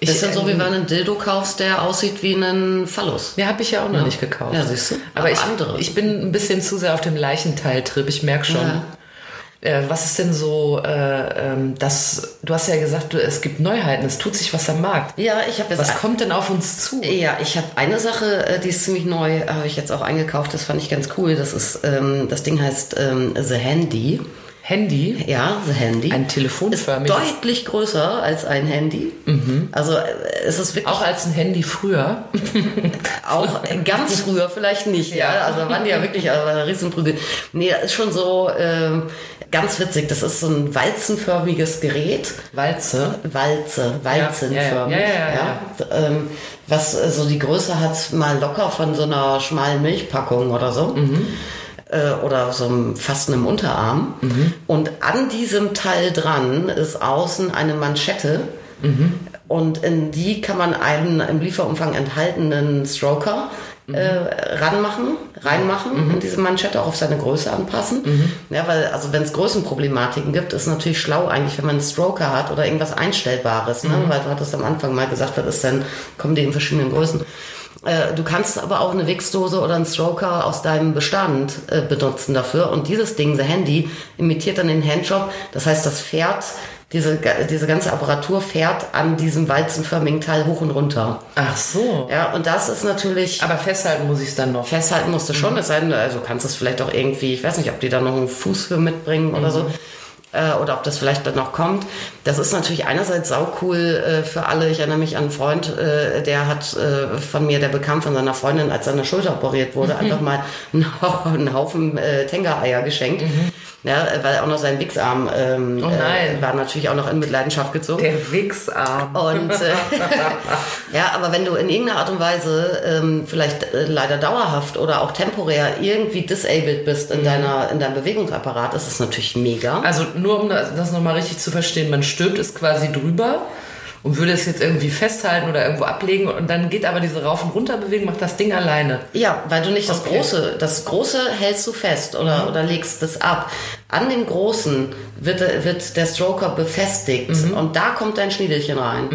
Ich, Bisschen so, wie ähm, wenn du einen Dildo kaufst, der aussieht wie ein Phallus. Ja, habe ich ja auch noch nicht gekauft. Ja, siehst du. Aber, Aber ich, andere. ich bin ein bisschen zu sehr auf dem Leichenteil-Trip, ich merke schon. Ja. Äh, was ist denn so, äh, ähm, das, du hast ja gesagt, du, es gibt Neuheiten, es tut sich was am Markt. Ja, ich habe jetzt Was kommt denn auf uns zu? Ja, ich habe eine Sache, äh, die ist ziemlich neu, habe ich jetzt auch eingekauft. Das fand ich ganz cool. Das ist, ähm, das Ding heißt ähm, The Handy. Handy, Ja, The Handy. ein ist telefonförmiges. deutlich größer als ein Handy. Also äh, es ist wirklich Auch als ein Handy früher. auch ganz früher vielleicht nicht. Ja, Ja. also waren die ja wirklich also eine Riesenprügel. Nee, das ist schon so ähm, ganz witzig. Das ist so ein walzenförmiges Gerät. Walze. Walze, walzenförmig. Ja, ja, ja, ja, ja, Ähm, was äh, so die Größe hat, mal locker von so einer schmalen Milchpackung oder so. Mhm. Äh, oder so einem, fast einem Unterarm. Mhm. Und an diesem Teil dran ist außen eine Manschette. Mhm. Und in die kann man einen im Lieferumfang enthaltenen Stroker äh, ranmachen, reinmachen in diese Manschette, auch auf seine Größe anpassen. Ja, weil, also wenn es Größenproblematiken gibt, ist natürlich schlau eigentlich, wenn man einen Stroker hat oder irgendwas Einstellbares, ne? weil du hattest am Anfang mal gesagt, das ist dann, kommen die in verschiedenen Größen. Äh, Du kannst aber auch eine Wichsdose oder einen Stroker aus deinem Bestand äh, benutzen dafür. Und dieses Ding, das Handy, imitiert dann den Handjob. Das heißt, das fährt, diese, diese ganze Apparatur fährt an diesem walzenförmigen Teil hoch und runter. Ach so. Ja, und das ist natürlich Aber festhalten muss ich es dann noch. festhalten musste schon. Es sei denn, also kannst es vielleicht auch irgendwie, ich weiß nicht, ob die da noch einen Fuß für mitbringen oder so. Äh, oder ob das vielleicht dann noch kommt. Das ist natürlich einerseits saucool äh, für alle. Ich erinnere mich an einen Freund, äh, der hat äh, von mir, der bekam von seiner Freundin, als seine Schulter operiert wurde, einfach mal einen, Hau- einen Haufen äh, Tenga-Eier geschenkt. Ja, weil auch noch sein Wichsarm ähm, Oh. Äh, war natürlich auch noch in Mitleidenschaft gezogen. Der Wichsarm. Und äh, ja, aber wenn du in irgendeiner Art und Weise ähm, vielleicht äh, leider dauerhaft oder auch temporär irgendwie disabled bist in deiner in deinem Bewegungsapparat, ist es natürlich mega. Also nur um das, das nochmal richtig zu verstehen, man stülpt es quasi drüber und würde es jetzt irgendwie festhalten oder irgendwo ablegen und dann geht aber diese Rauf- und Runterbewegung, macht das Ding alleine. Ja, weil du nicht das Okay. große, das große hältst du fest oder, oder legst es ab. An den großen wird, wird der Stroker befestigt und da kommt dein Schniedelchen rein.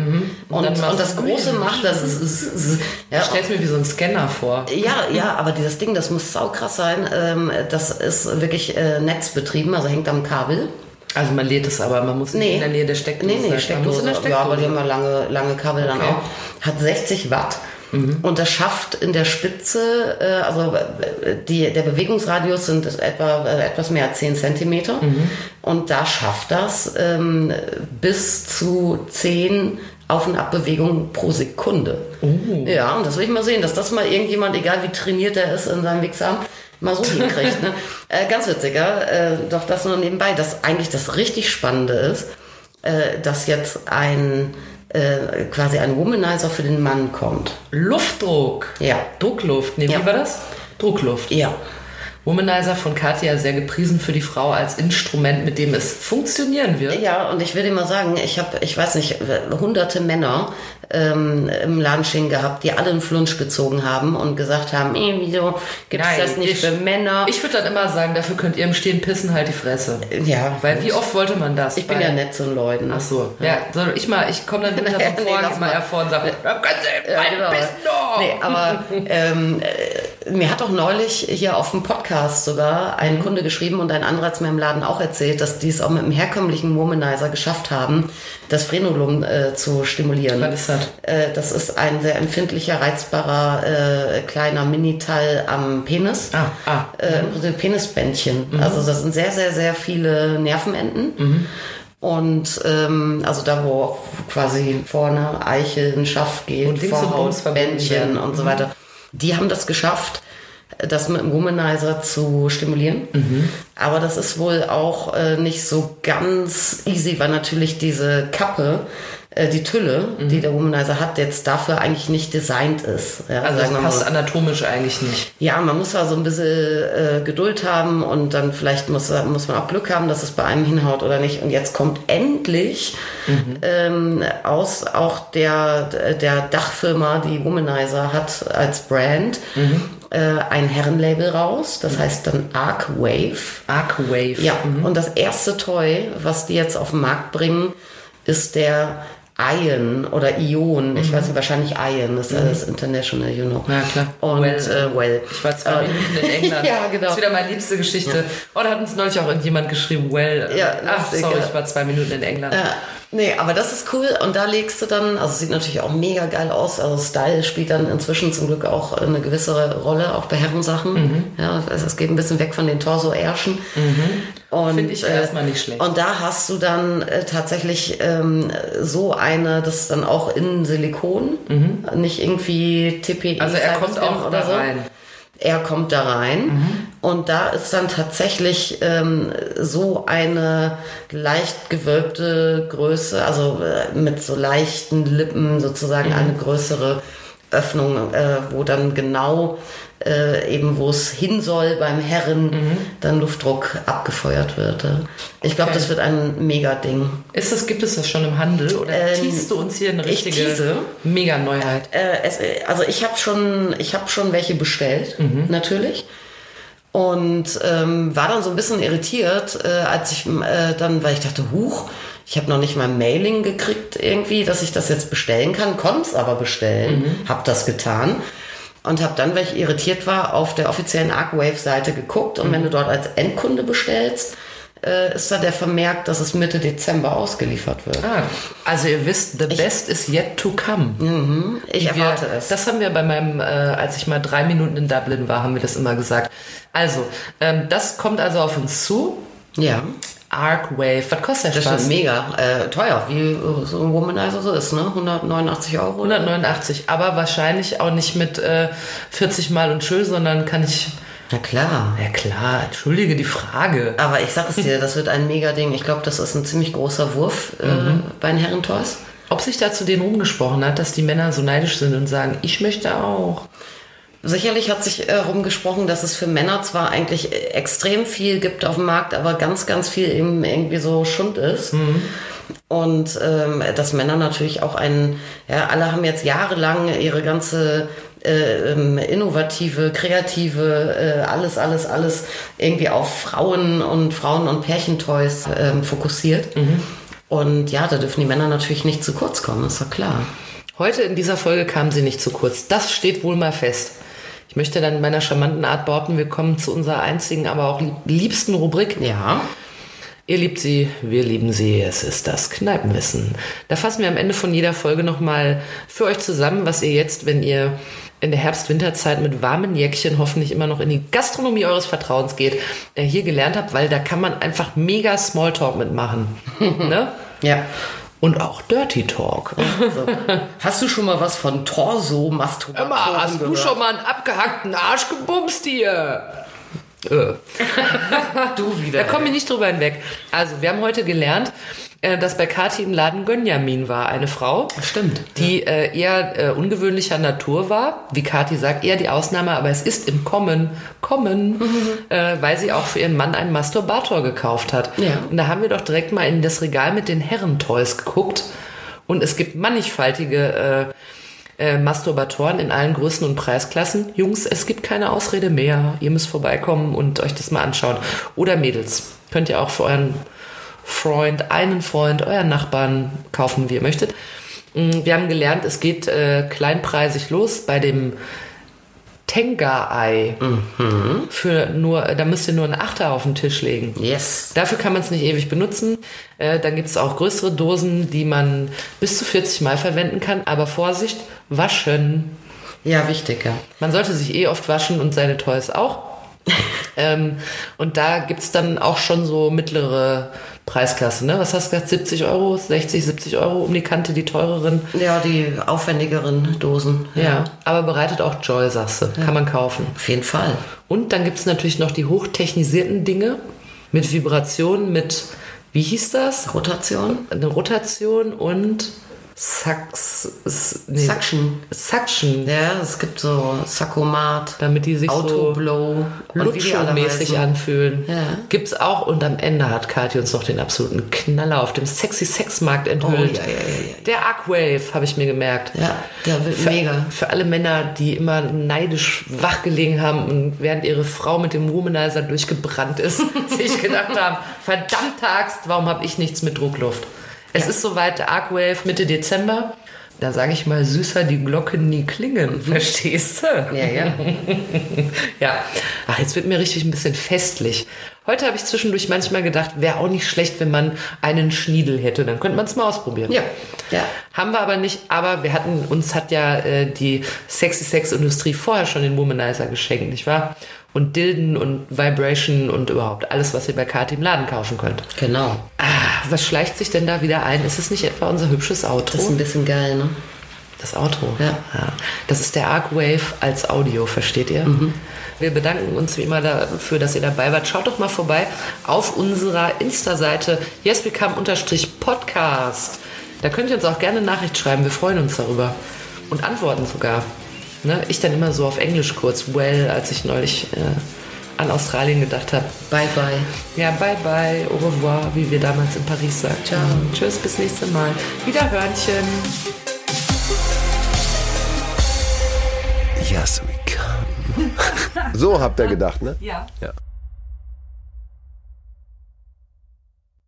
Und, dann und, machst das große macht das. Ist, ist, ist, ja, Ich stell's mir wie so ein Scanner vor. Ja, ja, aber dieses Ding, das muss saukrass sein. Ähm, das ist wirklich äh, netzbetrieben, also hängt am Kabel. Also man lädt es aber, man muss nicht Nee. in der Nähe der Steckdose Nee, nee, sein. Steckdose. in der Steckdose. Ja, aber die haben ja lange, lange Kabel dann Okay. Mhm. auch. Hat 60 Watt. Und das schafft in der Spitze, äh, also äh, die, der Bewegungsradius sind etwa äh, etwas mehr als 10 Zentimeter. Mhm. Und da schafft das ähm, bis zu 10 Auf- und Abbewegungen pro Sekunde. Oh. Ja, und das will ich mal sehen, dass das mal irgendjemand, egal wie trainiert er ist in seinem Wichsarm, mal so hinkriegt. ne? äh, ganz witzig, ja? äh, doch das nur nebenbei, dass eigentlich das richtig Spannende ist, äh, dass jetzt ein äh, quasi ein Womanizer für den Mann kommt. Luftdruck. Ja. Druckluft. Nee, Ja. wie war das? Druckluft. Ja. Womanizer von Katja sehr gepriesen für die Frau als Instrument, mit dem es funktionieren wird. Ja, und ich will dir mal sagen, ich habe, ich weiß nicht, hunderte Männer ähm, im stehen gehabt, die alle einen Flunsch gezogen haben und gesagt haben, eh, wieso gibt es Nein, das nicht ich- für Männer? Ich würde dann immer sagen, dafür könnt ihr im Stehen pissen, halt die Fresse. ja, Weil wie oft wollte man das? ich bin ja nett zu den Leuten. Ach so. Ja, soll ich mal, ich komme dann hinter Nee, vom Vorhang lass mal hervor und sage, da können Sie Ja, genau. pissen doch. Nee, aber ähm, äh, mir hat auch neulich hier auf dem Podcast sogar ein Mhm. Kunde geschrieben und ein anderer hat es mir im Laden auch erzählt, dass die es auch mit einem herkömmlichen Womanizer geschafft haben, das Frenulum äh, zu stimulieren. Was ist das? Äh, das ist ein sehr empfindlicher, reizbarer äh, kleiner Miniteil am Penis. Ah, ah. Äh, Im Prinzip Penisbändchen. Mhm. Also das sind sehr, sehr, sehr viele Nervenenden. Und ähm, also da, wo quasi vorne Eichel, ein Schaft geht, verbunden Bändchen und so weiter. Die haben das geschafft, das mit dem Womanizer zu stimulieren. Mhm. Aber das ist wohl auch äh, nicht so ganz easy, weil natürlich diese Kappe, die Tülle, die der Womanizer hat, jetzt dafür eigentlich nicht designt ist. Ja, Mhm. Also das mal passt so. anatomisch eigentlich nicht. Ja, man muss da so ein bisschen äh, Geduld haben und dann vielleicht muss, muss man auch Glück haben, dass es bei einem hinhaut oder nicht. Und jetzt kommt endlich ähm, aus auch der, der Dachfirma, die Womanizer hat als Brand, äh, ein Herrenlabel raus. Das heißt dann Arcwave. Arcwave. Ja, und das erste Toy, was die jetzt auf den Markt bringen, ist der Ion oder Ion. Ich weiß nicht, wahrscheinlich Ion, das ist alles international, you know. Ja, klar. Und Well. äh, well. Ich war zwei Äh, Minuten in England. ja, genau. Das ist wieder meine liebste Geschichte. Oh, da hat uns neulich auch irgendjemand geschrieben, well. Ja, Ach, lustig, sorry, ja. ich war zwei Minuten in England. Ja, nee, aber das ist cool und da legst du dann, also sieht natürlich auch mega geil aus, also Style spielt dann inzwischen zum Glück auch eine gewisse Rolle, auch bei Herrensachen. Mhm. Ja, also es geht ein bisschen weg von den Torso-Ärschen. Und, Finde ich erstmal nicht schlecht. Und da hast du dann äh, tatsächlich ähm, so eine, das ist dann auch in Silikon, nicht irgendwie TPE. Mhm. Also er kommt auch da rein. Er kommt da rein Mhm. und da ist dann tatsächlich ähm, so eine leicht gewölbte Größe, also äh, mit so leichten Lippen sozusagen Mhm. eine größere Öffnung, äh, wo dann genau äh, eben wo es hin soll beim Herren, dann Luftdruck abgefeuert wird. äh. Ich glaube, Okay. das wird ein Mega-Ding. Ist das, gibt es das schon im Handel oder Ähm, du uns hier eine ich richtige. Mega-Neuheit? Äh, es, also ich habe schon, ich habe schon welche bestellt, natürlich. Und ähm, war dann so ein bisschen irritiert, äh, als ich äh, dann, weil ich dachte, huch, ich habe noch nicht mal Mailing gekriegt irgendwie, dass ich das jetzt bestellen kann, konnte es aber bestellen, habe das getan und habe dann, weil ich irritiert war, auf der offiziellen Arcwave-Seite geguckt und wenn du dort als Endkunde bestellst, äh, ist da der Vermerk, dass es Mitte Dezember ausgeliefert wird. Ah, also ihr wisst, the best is yet to come. Ich Wir, erwarte es. Das haben wir bei meinem, äh, als ich mal drei Minuten in Dublin war, haben wir das immer gesagt. Also, ähm, das kommt also auf uns zu. ja. Arcwave, was kostet der Das Spaß? ist mega äh, teuer, wie so ein Womanizer so ist, ne? 189 Euro. 189, aber wahrscheinlich auch nicht mit äh, 40 Mal und schön, sondern kann ich. Na klar. Ja klar, entschuldige die Frage. Aber ich sag es dir, das wird ein mega Ding. Ich glaube, das ist ein ziemlich großer Wurf äh, bei den Herrentoys. Ob sich dazu den rumgesprochen hat, dass die Männer so neidisch sind und sagen, ich möchte auch. Sicherlich hat sich äh, rumgesprochen, dass es für Männer zwar eigentlich äh, extrem viel gibt auf dem Markt, aber ganz, ganz viel eben irgendwie so Schund ist. Und ähm, dass Männer natürlich auch einen, ja, alle haben jetzt jahrelang ihre ganze äh, ähm, innovative, kreative, äh, alles, alles, alles irgendwie auf Frauen und Frauen- und Pärchentoys ähm, fokussiert. Und ja, da dürfen die Männer natürlich nicht zu kurz kommen, ist doch klar. Heute in dieser Folge kam sie nicht zu kurz. Das steht wohl mal fest. Ich möchte dann in meiner charmanten Art behaupten, wir kommen zu unserer einzigen, aber auch lieb- liebsten Rubrik. Ja. Ihr liebt sie, wir lieben sie. Es ist das Kneipenwissen. Da fassen wir am Ende von jeder Folge nochmal für euch zusammen, was ihr jetzt, wenn ihr in der Herbst-Winterzeit mit warmen Jäckchen hoffentlich immer noch in die Gastronomie eures Vertrauens geht, äh, hier gelernt habt, weil da kann man einfach mega Smalltalk mitmachen. ne? Ja. Und auch Dirty Talk. So. Hast du schon mal was von Torso-Masturbation Emma, hast du gehört? schon mal einen abgehackten Arsch gebumst hier? Äh. Du wieder. Da komme ich nicht drüber hinweg. Also, wir haben heute gelernt, äh, dass bei Kathi im Laden Gönjamin war, eine Frau. Stimmt. Die äh, eher äh, ungewöhnlicher Natur war, wie Kathi sagt, eher die Ausnahme, aber es ist im Kommen, Kommen, äh, weil sie auch für ihren Mann einen Masturbator gekauft hat. Ja. Und da haben wir doch direkt mal in das Regal mit den Herrentoys geguckt. Und es gibt mannigfaltige äh, äh, Masturbatoren in allen Größen und Preisklassen. Jungs, es gibt keine Ausrede mehr. Ihr müsst vorbeikommen und euch das mal anschauen. Oder Mädels. Könnt ihr auch für euren Freund, einen Freund, euren Nachbarn kaufen, wie ihr möchtet. Mm, Wir haben gelernt, es geht äh, kleinpreisig los bei dem Tenga-Ei. Für nur, da müsst ihr nur einen Achter auf den Tisch legen. Yes. Dafür kann man es nicht ewig benutzen. Äh, dann gibt es auch größere Dosen, die man bis zu 40 Mal verwenden kann. Aber Vorsicht, waschen. Ja, wichtig, ja. Man sollte sich eh oft waschen und seine Toys auch. ähm, und da gibt es dann auch schon so mittlere Preisklasse. Ne? Was hast du gesagt? 70 Euro, 60, 70 Euro um die Kante, die teureren. Ja, die aufwendigeren Dosen. Ja, aber bereitet auch Joy, sagst du. Kann man kaufen. Auf jeden Fall. Und dann gibt es natürlich noch die hochtechnisierten Dinge mit Vibration, mit, wie hieß das? Rotation. Eine Rotation und Sax, s- nee, Suction. Suction, Ja, es gibt so Sakkomat, damit die sich Autoblow, so Lutscho-mäßig anfühlen. Ja. Gibt's auch und am Ende hat Kathi uns noch den absoluten Knaller auf dem sexy Sexmarkt enthüllt. Oh, ja, ja, ja. Der Arcwave, habe ich mir gemerkt. Ja, der wird Für, mega. für alle Männer, die immer neidisch wachgelegen haben und während ihre Frau mit dem Womanizer durchgebrannt ist, sich gedacht haben, verdammte Axt, warum habe ich nichts mit Druckluft? Es ist soweit, Arcwave Mitte Dezember. Da sage ich mal, süßer die Glocken nie klingen, verstehst du? Ja, ja. Ja. Ach, jetzt wird mir richtig ein bisschen festlich. Heute habe ich zwischendurch manchmal gedacht, wäre auch nicht schlecht, wenn man einen Schniedel hätte. Dann könnte man es mal ausprobieren. Ja, ja. Haben wir aber nicht, aber wir hatten, uns hat ja äh, die Sexy Sex Industrie vorher schon den Womanizer geschenkt, nicht wahr? Und Dilden und Vibration und überhaupt alles, was ihr bei Kati im Laden kaufen könnt. Genau. Ah, was schleicht sich denn da wieder ein? Ist es nicht etwa unser hübsches Auto? Das ist ein bisschen geil, ne? Das Auto. Ja. Das ist der Arcwave als Audio, versteht ihr? Wir bedanken uns wie immer dafür, dass ihr dabei wart. Schaut doch mal vorbei auf unserer Insta-Seite yesbecome-podcast. Da könnt ihr uns auch gerne Nachricht schreiben. Wir freuen uns darüber. und antworten sogar. Ne? Ich dann immer so auf Englisch kurz, well, als ich neulich äh, an Australien gedacht habe. Bye, bye. Ja, bye bye, au revoir, wie wir damals in Paris sagten. Ciao. Tschüss, bis nächste Mal. Wieder Hörnchen. Yes, we come. So habt ihr gedacht, ne? Ja. Ja.